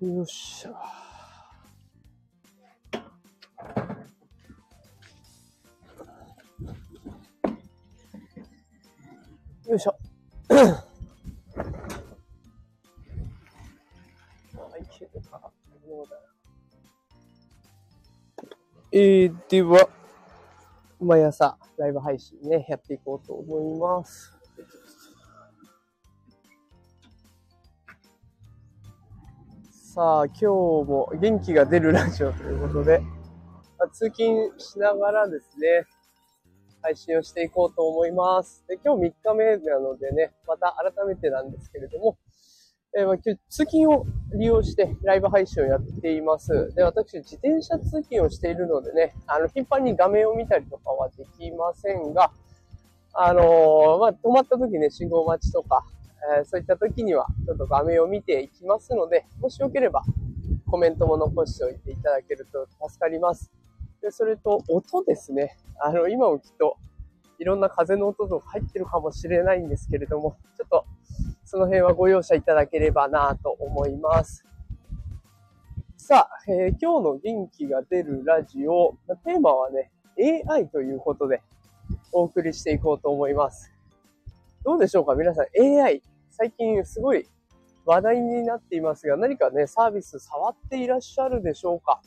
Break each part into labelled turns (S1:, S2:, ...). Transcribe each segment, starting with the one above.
S1: よっしゃ。よいしょ。えー、では、毎朝ライブ配信ね、やっていこうと思います。さあ、今日も元気が出るラジオということで、ま通勤しながらですね、配信をしていこうと思います。で今日3日目なのでね、また改めてなんですけれども、えーまあ今日通勤を利用してライブ配信をやっています。で、私、自転車通勤をしているのでね、あの、頻繁に画面を見たりとかはできませんが、あのーまあ、止まった時ね、信号待ちとか、えーそういった時には、ちょっと画面を見ていきますので、もしよければ、コメントも残しておいていただけると助かります。で、それと、音ですね。あの、今もきっと、いろんな風の音とか入ってるかもしれないんですけれども、ちょっと、その辺はご容赦いただければなと思います。さあ、えー今日の元気が出るラジオ、テーマはね、AI ということでお送りしていこうと思います。どうでしょうか？皆さん AI、最近すごい話題になっていますが、何かね、サービス触っていらっしゃるでしょうか？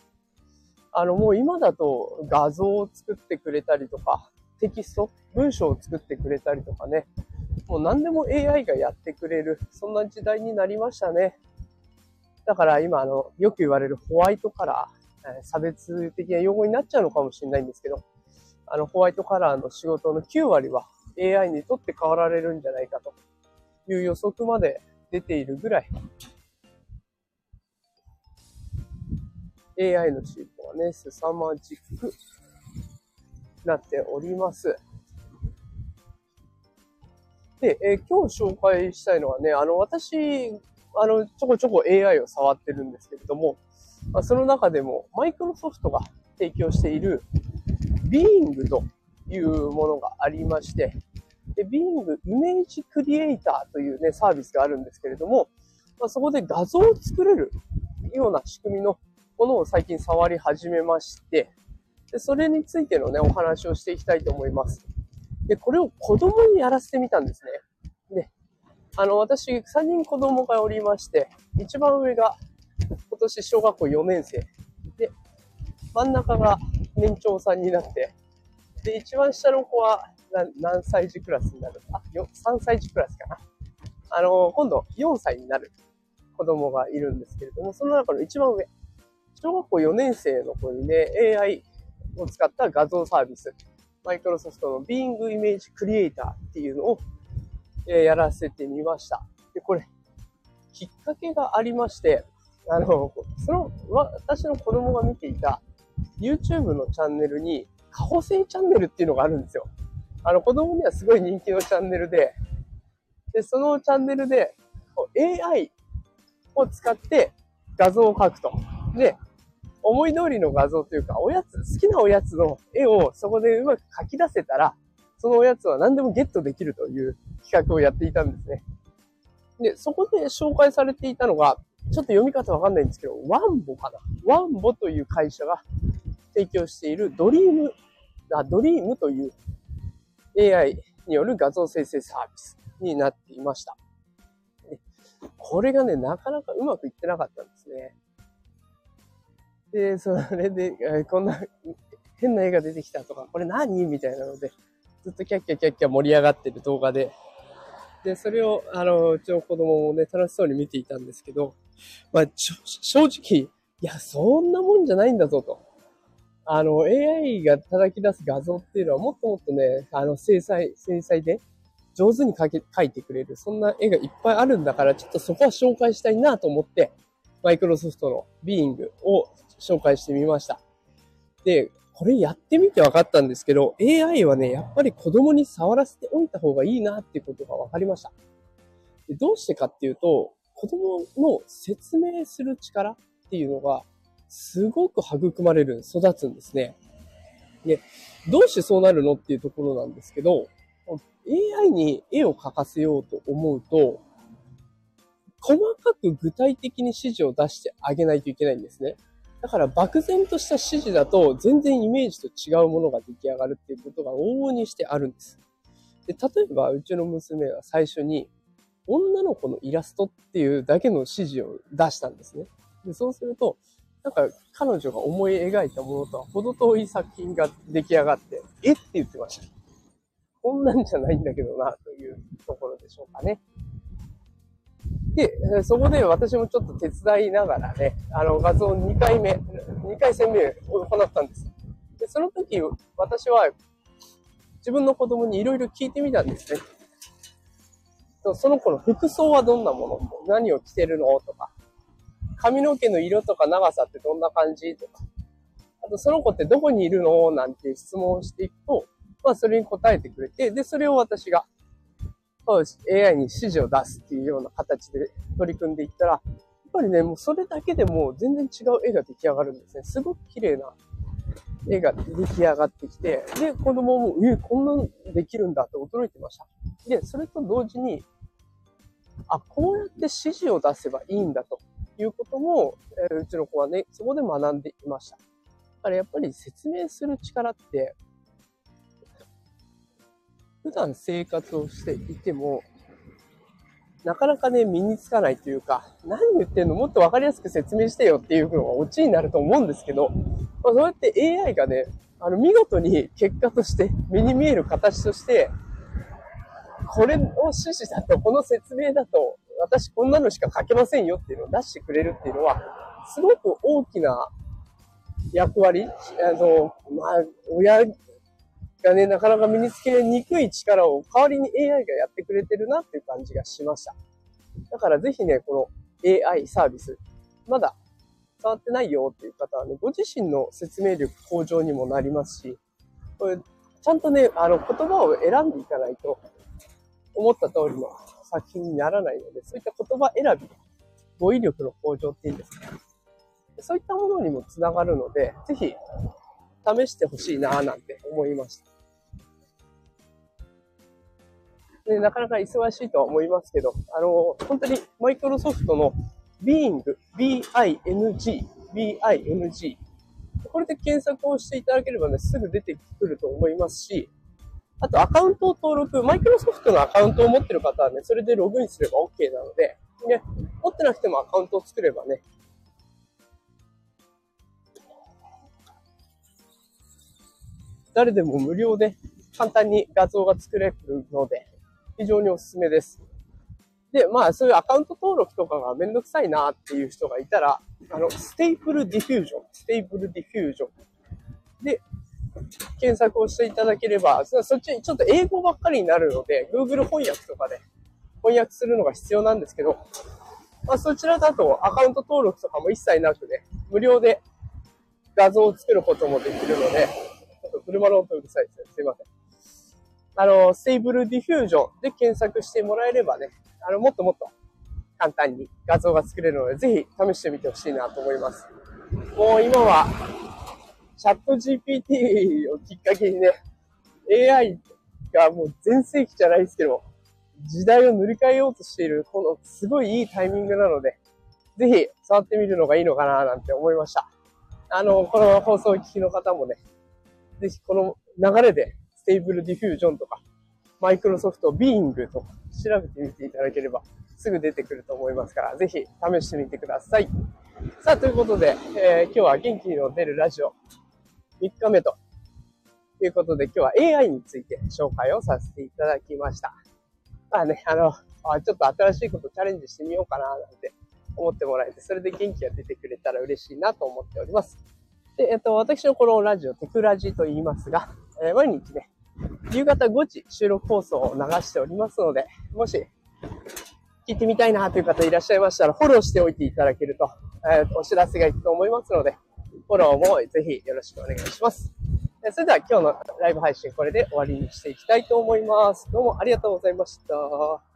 S1: あの、もう今だと画像を作ってくれたりとか、テキスト、文章を作ってくれたりとかね、もう何でも AI がやってくれる、そんな時代になりましたね。だから今、あの、よく言われるホワイトカラー、差別的な用語になっちゃうのかもしれないんですけど、あの、ホワイトカラーの仕事の9割は AI にとって変わられるんじゃないかと。いう予測まで出ているぐらい、AI の進歩はね、凄まじくなっております。で、えー今日紹介したいのはね、あの、私、あの、ちょこちょこ AI を触ってるんですけれども、まあ、その中でも、マイクロソフトが提供している Bing というものがありまして、で Bing イメージクリエイターというね、サービスがあるんですけれども、まあ、そこで画像を作れるような仕組みのものを最近触り始めまして、でそれについてのね、お話をしていきたいと思います。で、これを子供にやらせてみたんですね。で、あの、私、3人子供がおりまして、一番上が今年小学校4年生。で、真ん中が年長さんになって、で、一番下の子は何歳児クラスになる？あ、よ3歳児クラスかな？あの、今度4歳になる子供がいるんですけれども、その中の一番上、小学校4年生の子にね、AI を使った画像サービス、マイクロソフトの Bing Image Creator っていうのを、えやらせてみました。で、これ、きっかけがありまして、あの、その、私の子供が見ていた YouTube のチャンネルに、カホセイチャンネルっていうのがあるんですよ。あの、子供にはすごい人気のチャンネルで、で、そのチャンネルで、AI を使って画像を描くと。で、思い通りの画像というか、おやつ、好きなおやつの絵をそこでうまく描き出せたら、そのおやつは何でもゲットできるという企画をやっていたんですね。で、そこで紹介されていたのが、ちょっと読み方わかんないんですけど、ワンボかな。ワンボという会社が提供しているドリーム、あ、ドリームという AI による画像生成サービスになっていました。これがね、なかなかうまくいってなかったんですね。で、それで、こんな変な絵が出てきたとか、これ何？みたいなので、ずっとキャッキャキャッキャ盛り上がってる動画で、で、それを、あの、うちの子供もね、楽しそうに見ていたんですけど、まあ、正直、いや、そんなもんじゃないんだぞと。あの、AI が叩き出す画像っていうのはもっともっとね、あの、精細、精細で上手に描け描いてくれる、そんな絵がいっぱいあるんだから、ちょっとそこは紹介したいなと思って、マイクロソフトの Bing を紹介してみました。で、これやってみて分かったんですけど、AI はね、やっぱり子供に触らせておいた方がいいなっていうことが分かりました。でどうしてかっていうと、子供の説明する力っていうのが、すごく育まれる、育つんですね。で、どうしてそうなるのっていうところなんですけど、AI に絵を描かせようと思うと、細かく具体的に指示を出してあげないといけないんですね。だから漠然とした指示だと全然イメージと違うものが出来上がるっていうことが往々にしてあるんです。で例えばうちの娘は最初に女の子のイラストっていうだけの指示を出したんですね。でそうすると、なんか彼女が思い描いたものとは程遠い作品が出来上がって、えって言ってました。こんなんじゃないんだけどな、というところでしょうかね。で、そこで私もちょっと手伝いながらね、あの画像2回目、2回戦目を行ったんです。で、その時、私は自分の子供にいろいろ聞いてみたんですね。その子の服装はどんなもの？何を着てるの？とか、髪の毛の色とか長さってどんな感じとか、あとその子ってどこにいるのなんて質問をしていくと、まあそれに答えてくれて、で、それを私が AI に指示を出すっていうような形で取り組んでいったら、やっぱりね、もうそれだけでも全然違う絵が出来上がるんですね。すごく綺麗な絵が出来上がってきて、で、子供も、え、こんなんできるんだって驚いてました。で、それと同時に、あ、こうやって指示を出せばいいんだということも、え、うちの子はね、そこで学んでいました。だからやっぱり説明する力って、普段生活をしていても、なかなかね、身につかないというか、何言ってんのもっとわかりやすく説明してよっていうのがオチになると思うんですけど、まあ、そうやって AI がね、あの、見事に結果として、目に見える形として、これの趣旨だと、この説明だと、私こんなのしか書けませんよっていうのを出してくれるっていうのは、すごく大きな役割、あの、まあ、親がね、なかなか身につけにくい力を代わりに AI がやってくれてるなっていう感じがしました。だからぜひね、この AI サービス、まだ伝わってないよっていう方はね、ご自身の説明力向上にもなりますし、これ、ちゃんとね、あの、言葉を選んでいかないと、思った通りの作品にならないので、そういった言葉選び、語彙力の向上っていうんですか。そういったものにもつながるので、ぜひ、試してほしいなぁなんて思いました。で、なかなか忙しいとは思いますけど、あの、本当にマイクロソフトの Bing、B-I-N-G、B-I-N-G。これで検索をしていただければね、すぐ出てくると思いますし、あとアカウントを登録、マイクロソフトのアカウントを持ってる方はね、それでログインすれば OK なので、ね、持ってなくてもアカウントを作ればね、誰でも無料で簡単に画像が作れるので、非常におすすめです。で、まあ、そういうアカウント登録とかがめんどくさいなっていう人がいたら、あの、 Stable Diffusion、Stable Diffusion で検索をしていただければ、そっちちょっと英語ばっかりになるので、Google 翻訳とかで翻訳するのが必要なんですけど、まあ、そちらだとアカウント登録とかも一切なくね、無料で画像を作ることもできるので、ちょっと車の音うるさいですね。すいません。あの、 Stable Diffusion で検索してもらえればね、あの、もっともっと簡単に画像が作れるので、ぜひ試してみてほしいなと思います。もう今は、チャット GPT をきっかけにね、AI がもう全盛期じゃないですけど、時代を塗り替えようとしている、このすごいいいタイミングなので、ぜひ触ってみるのがいいのかななんて思いました。あの、この放送を聞きの方もね、ぜひこの流れで Stable Diffusion とか、 Microsoft Bing とか調べてみていただければすぐ出てくると思いますから、ぜひ試してみてください。さあ、ということで、えー、今日は元気の出るラジオ3日目ということで、今日は AI について紹介をさせていただきました。まあね、あの、あちょっと新しいことチャレンジしてみようかな、なんて思ってもらえて、それで元気が出てくれたら嬉しいなと思っております。で、えっと、私のこのラジオ、テクラジと言いますが、えー、毎日ね、夕方5時収録放送を流しておりますので、もし、聞いてみたいなという方いらっしゃいましたら、フォローしておいていただけると、えー、お知らせがいくと思いますので、フォローもぜひよろしくお願いします。それでは今日のライブ配信これで終わりにしていきたいと思います。どうもありがとうございました。